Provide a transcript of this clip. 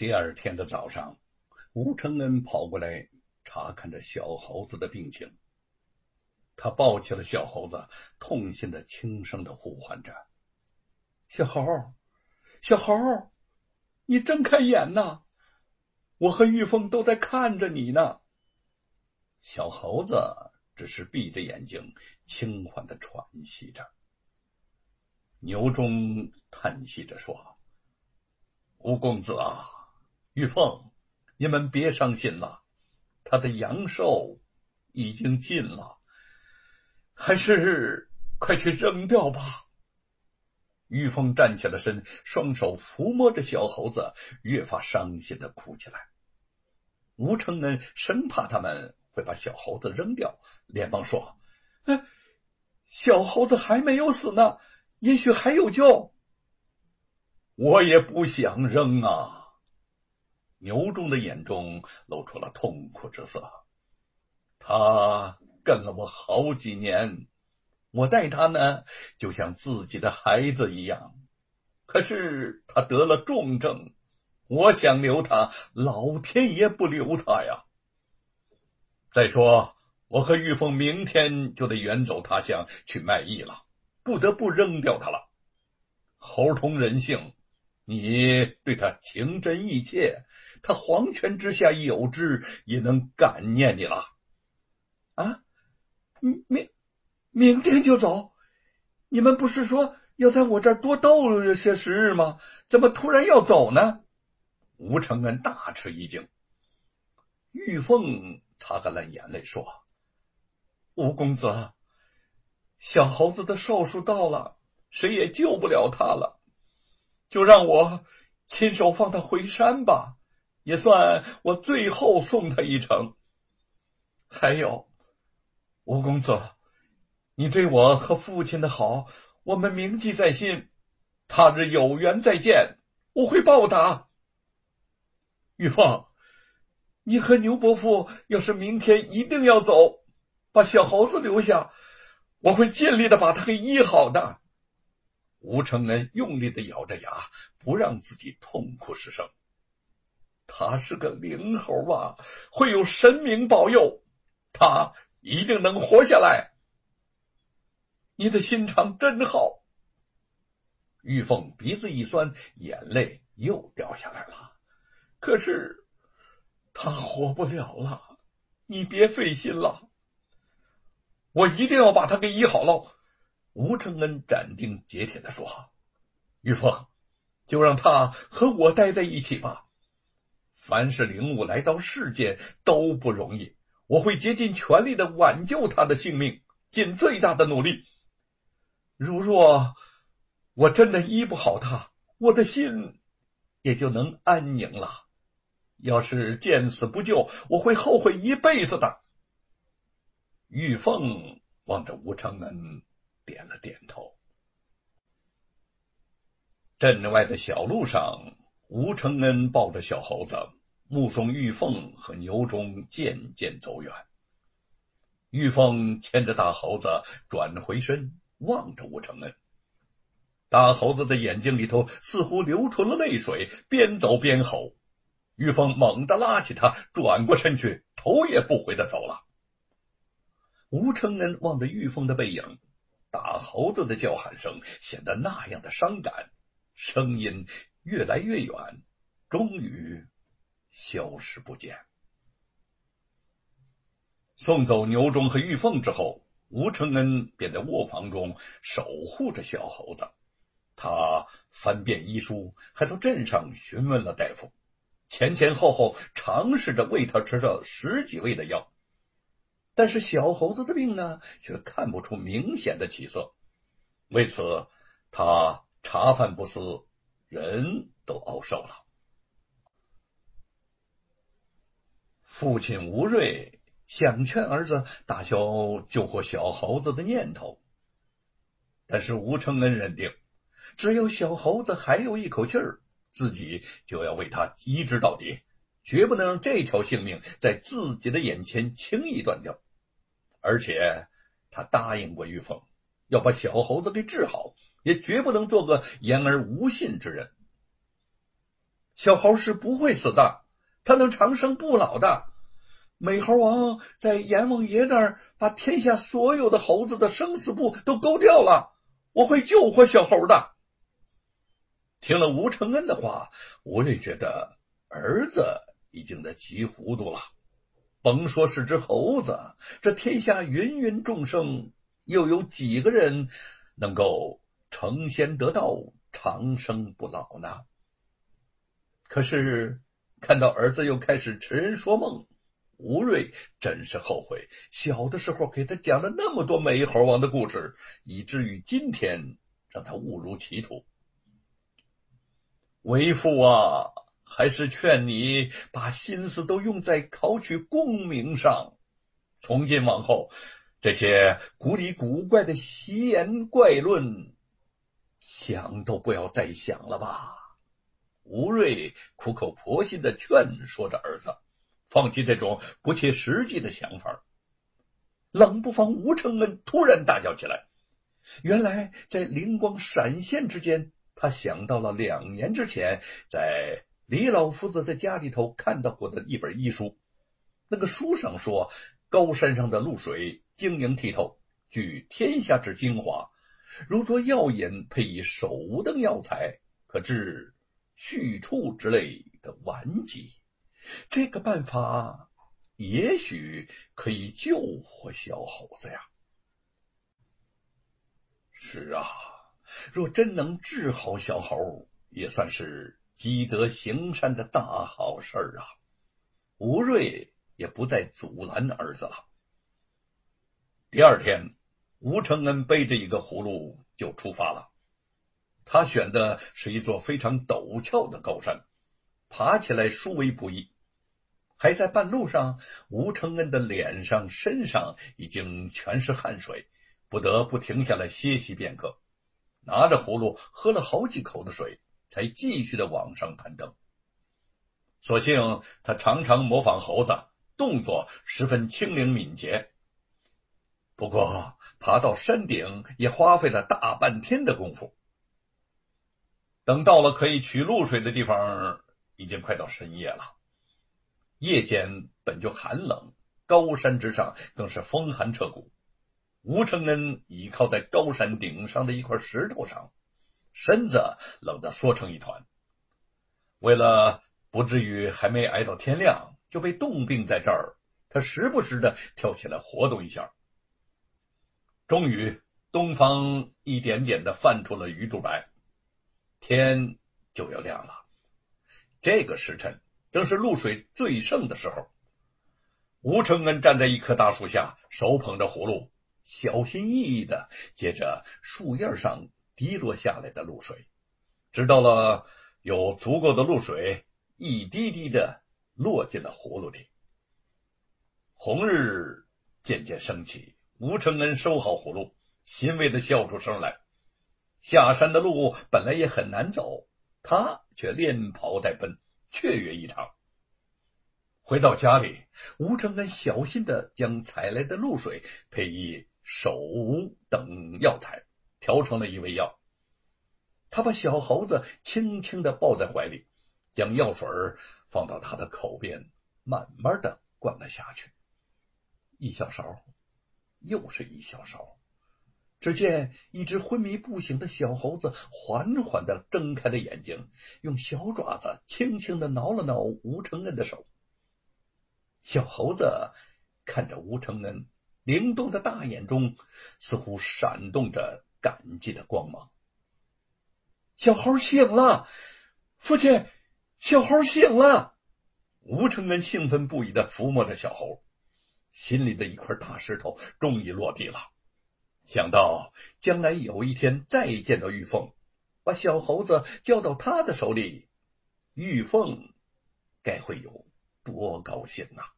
第二天的早上，吴承恩跑过来查看着小猴子的病情。他抱起了小猴子，痛心的轻声的呼唤着：“小猴，小猴，你睁开眼呐！我和玉凤都在看着你呢。”小猴子只是闭着眼睛，轻缓的喘息着。牛忠叹息着说：“吴公子啊，玉凤，你们别伤心了，他的阳寿已经尽了，还是快去扔掉吧。”玉凤站起了身，双手抚摸着小猴子，越发伤心的哭起来。吴承恩生怕他们会把小猴子扔掉，连忙说：“小猴子还没有死呢。”也许还有救，我也不想扔啊！牛忠的眼中露出了痛苦之色。他跟了我好几年，我待他呢，就像自己的孩子一样。可是他得了重症，我想留他，老天爷不留他呀！再说，我和玉凤明天就得远走他乡去卖艺了。不得不扔掉他了。猴通人性，你对他情真意切，他黄泉之下有知，也能感念你了。啊，明明明天就走？你们不是说要在我这儿多逗留些时日吗？怎么突然要走呢？吴承恩大吃一惊。玉凤擦干了眼泪说：“吴公子。”小猴子的寿数到了，谁也救不了他了，就让我亲手放他回山吧，也算我最后送他一程。还有，吴公子，你对我和父亲的好，我们铭记在心。他日有缘再见，我会报答。玉凤，你和牛伯父要是明天一定要走，把小猴子留下。我会尽力的把他给医好的。吴承恩用力的咬着牙，不让自己痛哭失声。他是个灵猴啊，会有神明保佑，他一定能活下来。你的心肠真好。玉凤鼻子一酸，眼泪又掉下来了。可是他活不了了，你别费心了。我一定要把他给医好了。”吴承恩斩钉截铁的说。“玉凤，就让他和我待在一起吧。凡是灵物来到世间都不容易，我会竭尽全力的挽救他的性命，尽最大的努力。如若我真的医不好他，我的心也就能安宁了。要是见死不救，我会后悔一辈子的。”玉凤望着吴承恩，点了点头。镇外的小路上，吴承恩抱着小猴子，目送玉凤和牛忠渐渐走远。玉凤牵着大猴子转回身，望着吴承恩。大猴子的眼睛里头似乎流出了泪水，边走边吼。玉凤猛地拉起他，转过身去，头也不回的走了。吴承恩望着玉凤的背影，大猴子的叫喊声显得那样的伤感，声音越来越远，终于消失不见。送走牛忠和玉凤之后，吴承恩便在卧房中守护着小猴子。他翻遍医书，还到镇上询问了大夫，前前后后尝试着喂他吃了十几味的药。但是小猴子的病呢，却看不出明显的起色。为此，他茶饭不思，人都熬瘦了。父亲吴瑞想劝儿子打消救活小猴子的念头，但是吴承恩认定，只要小猴子还有一口气儿，自己就要为他医治到底。绝不能让这条性命在自己的眼前轻易断掉，而且他答应过玉凤，要把小猴子给治好，也绝不能做个言而无信之人。小猴是不会死的，他能长生不老的。美猴王在阎王爷那儿把天下所有的猴子的生死簿都勾掉了，我会救活小猴的。听了吴承恩的话，吴瑞觉得儿子已经在急糊涂了。甭说是只猴子，这天下芸芸众生，又有几个人能够成仙得道、长生不老呢？可是看到儿子又开始痴人说梦。吴瑞真是后悔，小的时候给他讲了那么多美猴王的故事，以至于今天让他误入歧途。为父啊，还是劝你把心思都用在考取功名上。从今往后，这些古里古怪的奇言怪论，想都不要再想了吧。吴瑞苦口婆心的劝说着儿子。放弃这种不切实际的想法，冷不防吴承恩突然大叫起来。原来在灵光闪现之间，他想到了两年之前在李老夫子在家里头看到过的一本医书。那个书上说，高山上的露水晶莹剔透，具天下之精华，如着药引配以手灯药材，可治续处之类的顽疾。这个办法也许可以救活小猴子呀！是啊，若真能治好小猴，也算是积德行善的大好事儿啊！吴瑞也不再阻拦儿子了。第二天，吴承恩背着一个葫芦就出发了。他选的是一座非常陡峭的高山。爬起来殊为不易，还在半路上，吴承恩的脸上、身上已经全是汗水，不得不停下来歇息片刻，拿着葫芦喝了好几口的水，才继续的往上攀登。所幸他常常模仿猴子，动作十分轻灵敏捷。不过爬到山顶也花费了大半天的功夫。等到了可以取露水的地方。已经快到深夜了，夜间本就寒冷，高山之上更是风寒彻骨。吴承恩倚靠在高山顶上的一块石头上，身子冷得缩成一团。为了不至于还没挨到天亮就被冻病在这儿，他时不时的跳起来活动一下。终于，东方一点点的泛出了鱼肚白，天就要亮了。这个时辰正是露水最盛的时候。吴承恩站在一棵大树下，手捧着葫芦，小心翼翼的接着树叶上滴落下来的露水，直到了有足够的露水，一滴滴的落进了葫芦里。红日渐渐升起，吴承恩收好葫芦，欣慰的笑出声来。下山的路本来也很难走。他却连跑带奔，雀跃异常。回到家里，吴承恩小心的将采来的露水配以手等药材，调成了一味药。他把小猴子轻轻的抱在怀里，将药水放到他的口边，慢慢的灌了下去。一小勺，又是一小勺。只见一只昏迷不醒的小猴子缓缓的睁开了眼睛，用小爪子轻轻的挠了挠吴承恩的手。小猴子看着吴承恩，灵动的大眼中似乎闪动着感激的光芒。小猴醒了，父亲，小猴醒了！吴承恩兴奋不已的抚摸着小猴，心里的一块大石头终于落地了。想到将来有一天再见到玉凤，把小猴子交到他的手里，玉凤该会有多高兴啊！